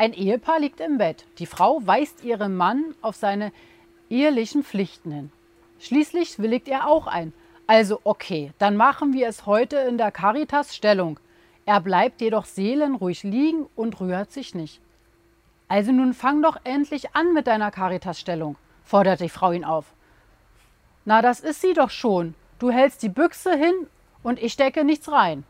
Ein Ehepaar liegt im Bett. Die Frau weist ihren Mann auf seine ehelichen Pflichten hin. Schließlich willigt er auch ein. Also okay, dann machen wir es heute in der Caritas Stellung. Er bleibt jedoch seelenruhig liegen und rührt sich nicht. Also nun fang doch endlich an mit deiner Caritas-Stellung, fordert die Frau ihn auf. Na, das ist sie doch schon. Du hältst die Büchse hin und ich stecke nichts rein.